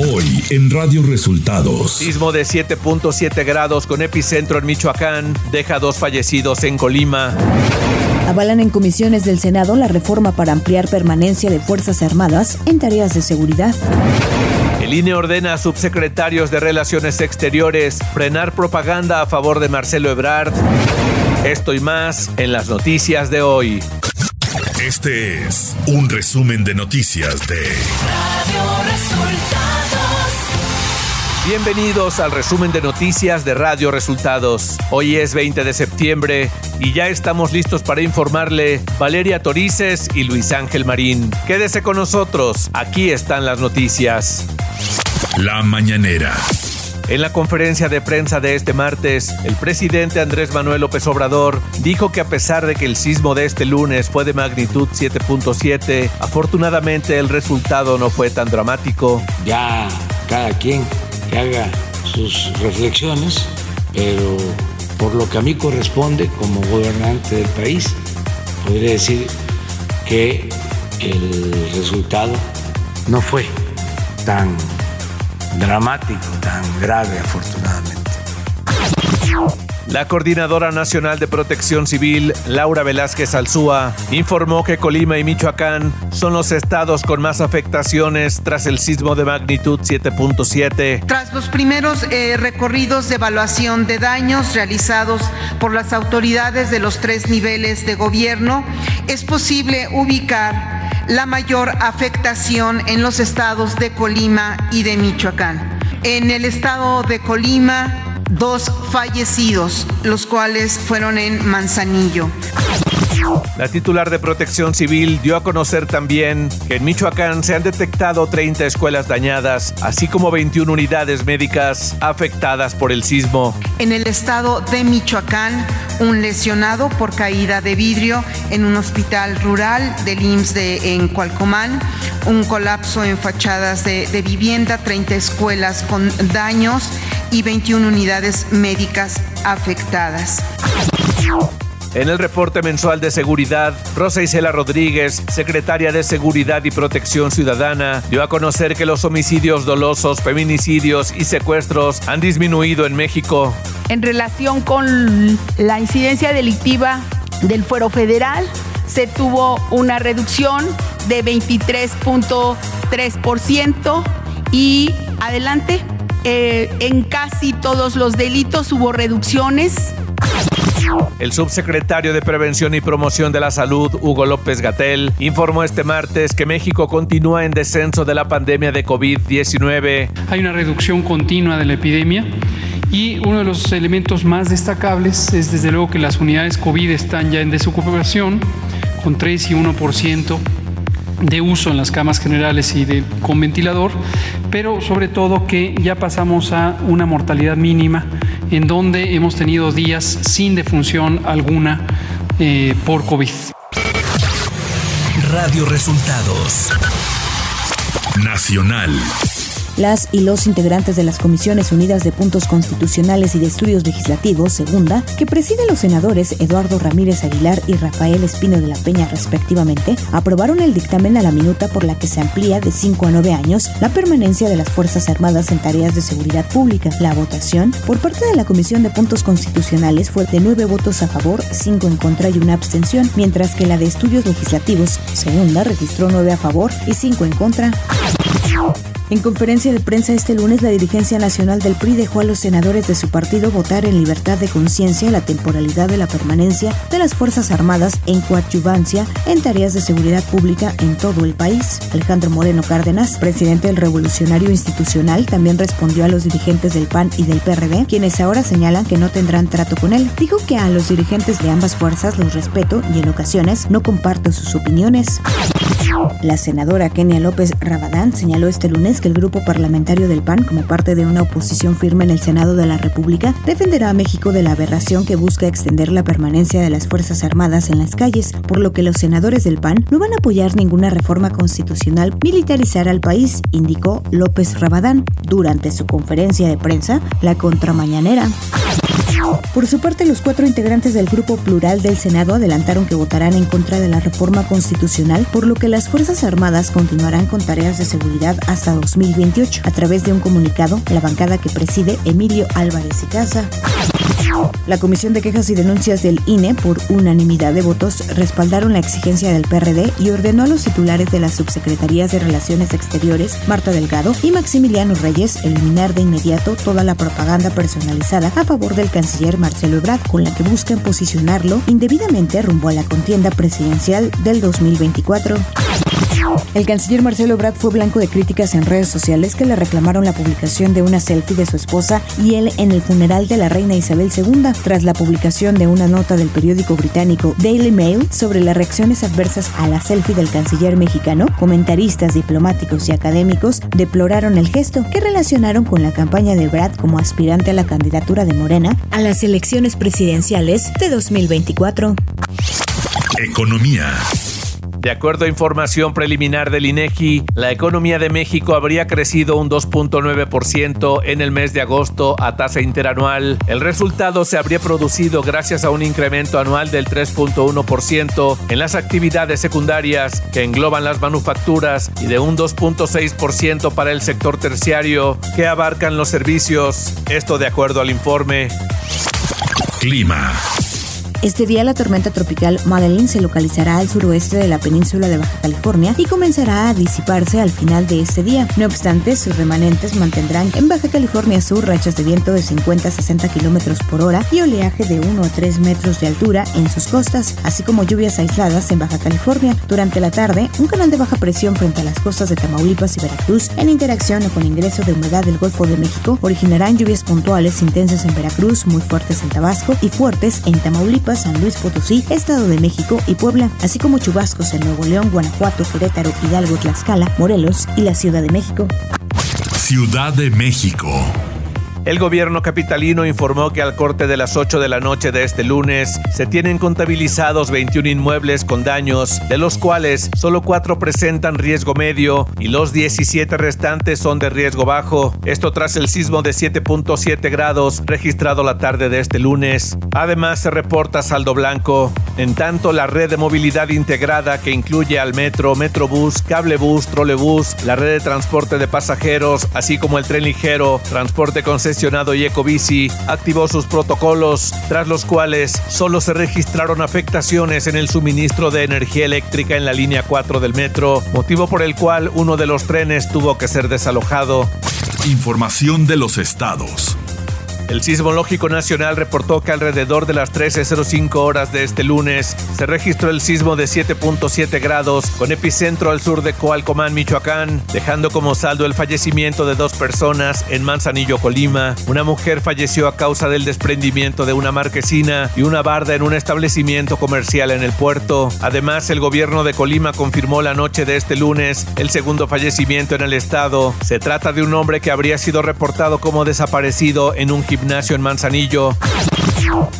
Hoy en Radio Resultados. Sismo de 7.7 grados con epicentro en Michoacán deja dos fallecidos en Colima. Avalan en comisiones del Senado la reforma para ampliar permanencia de Fuerzas Armadas en tareas de seguridad. El INE ordena a subsecretarios de Relaciones Exteriores frenar propaganda a favor de Marcelo Ebrard. Esto y más en las noticias de hoy. Este es un resumen de noticias de Radio Resultados. Bienvenidos al resumen de noticias de Radio Resultados. Hoy es 20 de septiembre y ya estamos listos para informarle Valeria Torices y Luis Ángel Marín. Quédese con nosotros, aquí están las noticias. La mañanera. En la conferencia de prensa de este martes, el presidente Andrés Manuel López Obrador dijo que a pesar de que el sismo de este lunes fue de magnitud 7.7, afortunadamente el resultado no fue tan dramático. Ya cada quien que haga sus reflexiones, pero por lo que a mí corresponde como gobernante del país, podría decir que el resultado no fue tan dramático, tan grave afortunadamente. La Coordinadora Nacional de Protección Civil, Laura Velázquez Alzúa, informó que Colima y Michoacán son los estados con más afectaciones tras el sismo de magnitud 7.7. Tras los primeros eh, recorridos de evaluación de daños realizados por las autoridades de los tres niveles de gobierno, es posible ubicar la mayor afectación en los estados de Colima y de Michoacán. En el estado de Colima, dos fallecidos, los cuales fueron en Manzanillo. La titular de Protección Civil dio a conocer también que en Michoacán se han detectado 30 escuelas dañadas, así como 21 unidades médicas afectadas por el sismo. En el estado de Michoacán, un lesionado por caída de vidrio en un hospital rural del IMSS de, en Cualcomán, un colapso en fachadas de, de vivienda, 30 escuelas con daños y 21 unidades médicas afectadas. En el reporte mensual de seguridad, Rosa Isela Rodríguez, secretaria de Seguridad y Protección Ciudadana, dio a conocer que los homicidios dolosos, feminicidios y secuestros han disminuido en México. En relación con la incidencia delictiva del fuero federal, se tuvo una reducción de 23.3% y adelante, eh, en casi todos los delitos hubo reducciones el subsecretario de Prevención y Promoción de la Salud, Hugo López Gatel, informó este martes que México continúa en descenso de la pandemia de COVID-19. Hay una reducción continua de la epidemia. Y uno de los elementos más destacables es desde luego que las unidades COVID están ya en desocupación, con 3 y 1% de uso en las camas generales y de, con ventilador, pero sobre todo que ya pasamos a una mortalidad mínima en donde hemos tenido días sin defunción alguna eh, por COVID. Radio Resultados Nacional. Las y los integrantes de las Comisiones Unidas de Puntos Constitucionales y de Estudios Legislativos, segunda, que presiden los senadores Eduardo Ramírez Aguilar y Rafael Espino de la Peña respectivamente, aprobaron el dictamen a la minuta por la que se amplía de 5 a 9 años la permanencia de las Fuerzas Armadas en tareas de seguridad pública. La votación por parte de la Comisión de Puntos Constitucionales fue de 9 votos a favor, 5 en contra y una abstención, mientras que la de Estudios Legislativos, segunda, registró 9 a favor y 5 en contra. En conferencia de prensa este lunes, la dirigencia nacional del PRI dejó a los senadores de su partido votar en libertad de conciencia la temporalidad de la permanencia de las Fuerzas Armadas en coadyuvancia en tareas de seguridad pública en todo el país. Alejandro Moreno Cárdenas, presidente del Revolucionario Institucional, también respondió a los dirigentes del PAN y del PRD, quienes ahora señalan que no tendrán trato con él. Dijo que a los dirigentes de ambas fuerzas los respeto y en ocasiones no comparto sus opiniones. La senadora Kenia López Rabadán señaló este lunes que el grupo parlamentario del PAN, como parte de una oposición firme en el Senado de la República, defenderá a México de la aberración que busca extender la permanencia de las Fuerzas Armadas en las calles, por lo que los senadores del PAN no van a apoyar ninguna reforma constitucional militarizar al país, indicó López Rabadán durante su conferencia de prensa, la contramañanera. Por su parte, los cuatro integrantes del Grupo Plural del Senado adelantaron que votarán en contra de la reforma constitucional, por lo que las Fuerzas Armadas continuarán con tareas de seguridad hasta 2028. A través de un comunicado, la bancada que preside Emilio Álvarez y Casa la Comisión de Quejas y Denuncias del INE, por unanimidad de votos, respaldaron la exigencia del PRD y ordenó a los titulares de las subsecretarías de Relaciones Exteriores, Marta Delgado y Maximiliano Reyes, eliminar de inmediato toda la propaganda personalizada a favor del canciller Marcelo Ebrard, con la que buscan posicionarlo indebidamente rumbo a la contienda presidencial del 2024. El canciller Marcelo Ebrard fue blanco de críticas en redes sociales que le reclamaron la publicación de una selfie de su esposa y él en el funeral de la reina Isabel II, tras la publicación de una nota del periódico británico Daily Mail sobre las reacciones adversas a la selfie del canciller mexicano. Comentaristas diplomáticos y académicos deploraron el gesto que relacionaron con la campaña de Ebrard como aspirante a la candidatura de Morena a las elecciones presidenciales de 2024. Economía. De acuerdo a información preliminar del INEGI, la economía de México habría crecido un 2.9% en el mes de agosto a tasa interanual. El resultado se habría producido gracias a un incremento anual del 3.1% en las actividades secundarias que engloban las manufacturas y de un 2.6% para el sector terciario que abarcan los servicios. Esto de acuerdo al informe. Clima. Este día la tormenta tropical Madeline se localizará al suroeste de la península de Baja California y comenzará a disiparse al final de este día. No obstante, sus remanentes mantendrán en Baja California Sur rachas de viento de 50 a 60 kilómetros por hora y oleaje de 1 a 3 metros de altura en sus costas, así como lluvias aisladas en Baja California. Durante la tarde, un canal de baja presión frente a las costas de Tamaulipas y Veracruz, en interacción con ingreso de humedad del Golfo de México, originarán lluvias puntuales intensas en Veracruz, muy fuertes en Tabasco y fuertes en Tamaulipas San Luis Potosí, Estado de México y Puebla, así como chubascos en Nuevo León, Guanajuato, Querétaro, Hidalgo, Tlaxcala, Morelos y la Ciudad de México. Ciudad de México. El gobierno capitalino informó que al corte de las 8 de la noche de este lunes se tienen contabilizados 21 inmuebles con daños, de los cuales solo 4 presentan riesgo medio y los 17 restantes son de riesgo bajo. Esto tras el sismo de 7.7 grados registrado la tarde de este lunes. Además se reporta saldo blanco. En tanto, la red de movilidad integrada que incluye al metro, metrobús, cablebús, trolebús, la red de transporte de pasajeros, así como el tren ligero, transporte concesional y activó sus protocolos, tras los cuales solo se registraron afectaciones en el suministro de energía eléctrica en la línea 4 del metro, motivo por el cual uno de los trenes tuvo que ser desalojado. Información de los estados. El Sismológico Nacional reportó que alrededor de las 13.05 horas de este lunes se registró el sismo de 7.7 grados con epicentro al sur de Coalcomán, Michoacán, dejando como saldo el fallecimiento de dos personas en Manzanillo, Colima. Una mujer falleció a causa del desprendimiento de una marquesina y una barda en un establecimiento comercial en el puerto. Además, el gobierno de Colima confirmó la noche de este lunes el segundo fallecimiento en el estado. Se trata de un hombre que habría sido reportado como desaparecido en un gimnasio en Manzanillo.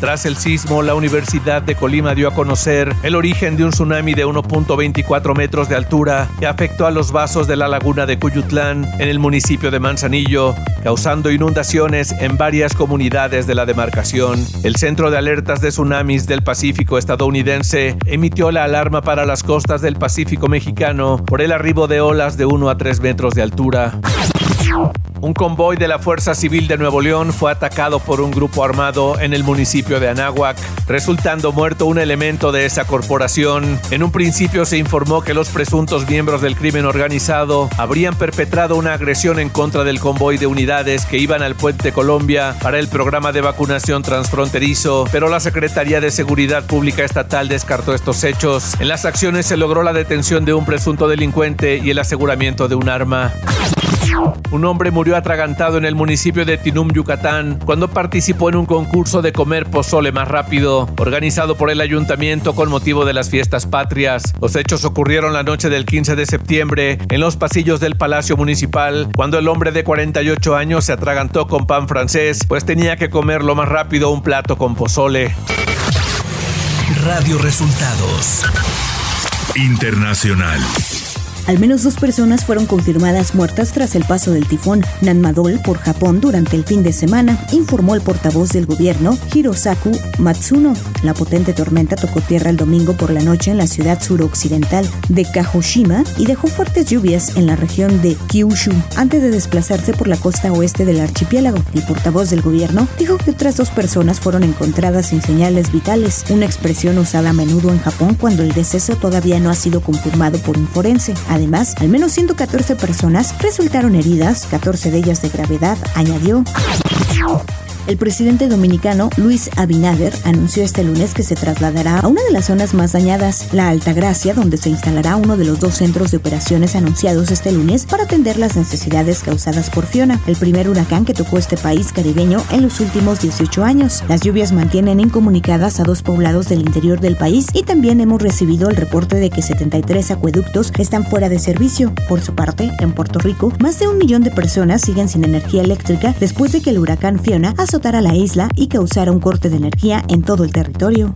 Tras el sismo, la Universidad de Colima dio a conocer el origen de un tsunami de 1.24 metros de altura que afectó a los vasos de la laguna de Cuyutlán en el municipio de Manzanillo, causando inundaciones en varias comunidades de la demarcación. El Centro de Alertas de Tsunamis del Pacífico estadounidense emitió la alarma para las costas del Pacífico mexicano por el arribo de olas de 1 a 3 metros de altura. Un convoy de la Fuerza Civil de Nuevo León fue atacado por un grupo armado en el municipio de Anáhuac, resultando muerto un elemento de esa corporación. En un principio se informó que los presuntos miembros del crimen organizado habrían perpetrado una agresión en contra del convoy de unidades que iban al puente Colombia para el programa de vacunación transfronterizo, pero la Secretaría de Seguridad Pública Estatal descartó estos hechos. En las acciones se logró la detención de un presunto delincuente y el aseguramiento de un arma. Un hombre murió atragantado en el municipio de Tinum, Yucatán, cuando participó en un concurso de comer pozole más rápido, organizado por el ayuntamiento con motivo de las fiestas patrias. Los hechos ocurrieron la noche del 15 de septiembre en los pasillos del Palacio Municipal, cuando el hombre de 48 años se atragantó con pan francés, pues tenía que comer lo más rápido un plato con pozole. Radio Resultados Internacional. Al menos dos personas fueron confirmadas muertas tras el paso del tifón Nanmadol por Japón durante el fin de semana, informó el portavoz del gobierno, Hirosaku Matsuno. La potente tormenta tocó tierra el domingo por la noche en la ciudad suroccidental de Kagoshima y dejó fuertes lluvias en la región de Kyushu antes de desplazarse por la costa oeste del archipiélago. El portavoz del gobierno dijo que otras dos personas fueron encontradas sin señales vitales, una expresión usada a menudo en Japón cuando el deceso todavía no ha sido confirmado por un forense. Además, al menos 114 personas resultaron heridas, 14 de ellas de gravedad, añadió. El presidente dominicano Luis Abinader anunció este lunes que se trasladará a una de las zonas más dañadas, la Altagracia, donde se instalará uno de los dos centros de operaciones anunciados este lunes para atender las necesidades causadas por Fiona, el primer huracán que tocó este país caribeño en los últimos 18 años. Las lluvias mantienen incomunicadas a dos poblados del interior del país y también hemos recibido el reporte de que 73 acueductos están fuera de servicio. Por su parte, en Puerto Rico, más de un millón de personas siguen sin energía eléctrica después de que el huracán Fiona la isla y causara un corte de energía en todo el territorio.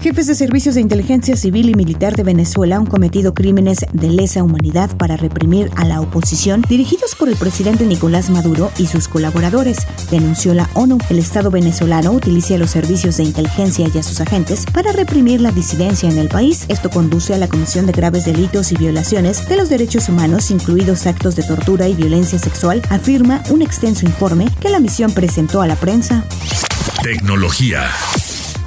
Jefes de servicios de inteligencia civil y militar de Venezuela han cometido crímenes de lesa humanidad para reprimir a la oposición dirigidos por el presidente Nicolás Maduro y sus colaboradores, denunció la ONU. El Estado venezolano utiliza los servicios de inteligencia y a sus agentes para reprimir la disidencia en el país. Esto conduce a la comisión de graves delitos y violaciones de los derechos humanos, incluidos actos de tortura y violencia sexual, afirma un extenso informe que la misión presentó a la prensa. Tecnología.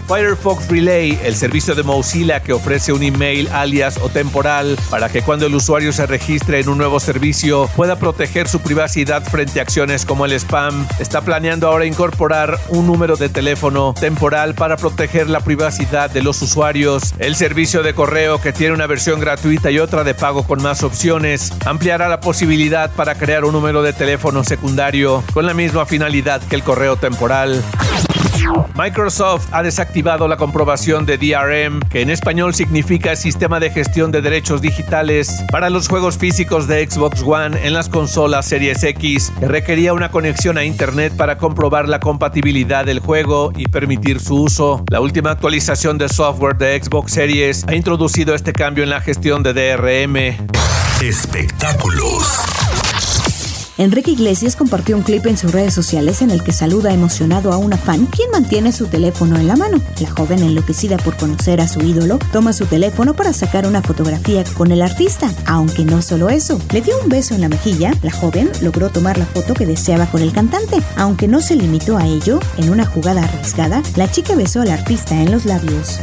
Firefox Relay, el servicio de Mozilla que ofrece un email alias o temporal para que cuando el usuario se registre en un nuevo servicio pueda proteger su privacidad frente a acciones como el spam, está planeando ahora incorporar un número de teléfono temporal para proteger la privacidad de los usuarios. El servicio de correo que tiene una versión gratuita y otra de pago con más opciones ampliará la posibilidad para crear un número de teléfono secundario con la misma finalidad que el correo temporal. Microsoft ha desactivado la comprobación de DRM, que en español significa Sistema de Gestión de Derechos Digitales, para los juegos físicos de Xbox One en las consolas Series X, que requería una conexión a Internet para comprobar la compatibilidad del juego y permitir su uso. La última actualización de software de Xbox Series ha introducido este cambio en la gestión de DRM. Espectáculos. Enrique Iglesias compartió un clip en sus redes sociales en el que saluda emocionado a una fan quien mantiene su teléfono en la mano. La joven enloquecida por conocer a su ídolo toma su teléfono para sacar una fotografía con el artista, aunque no solo eso. Le dio un beso en la mejilla, la joven logró tomar la foto que deseaba con el cantante. Aunque no se limitó a ello, en una jugada arriesgada, la chica besó al artista en los labios.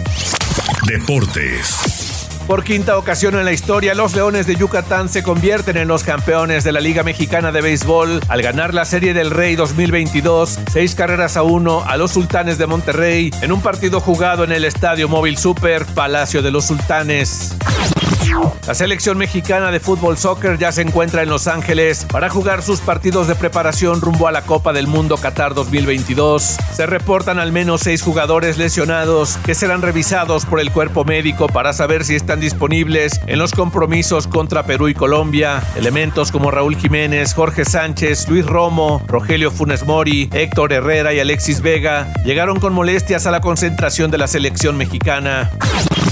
Deportes. Por quinta ocasión en la historia, los Leones de Yucatán se convierten en los campeones de la Liga Mexicana de Béisbol al ganar la Serie del Rey 2022, seis carreras a uno a los Sultanes de Monterrey en un partido jugado en el Estadio Móvil Super Palacio de los Sultanes. La selección mexicana de fútbol soccer ya se encuentra en Los Ángeles para jugar sus partidos de preparación rumbo a la Copa del Mundo Qatar 2022. Se reportan al menos seis jugadores lesionados que serán revisados por el cuerpo médico para saber si están disponibles en los compromisos contra Perú y Colombia. Elementos como Raúl Jiménez, Jorge Sánchez, Luis Romo, Rogelio Funes Mori, Héctor Herrera y Alexis Vega llegaron con molestias a la concentración de la selección mexicana.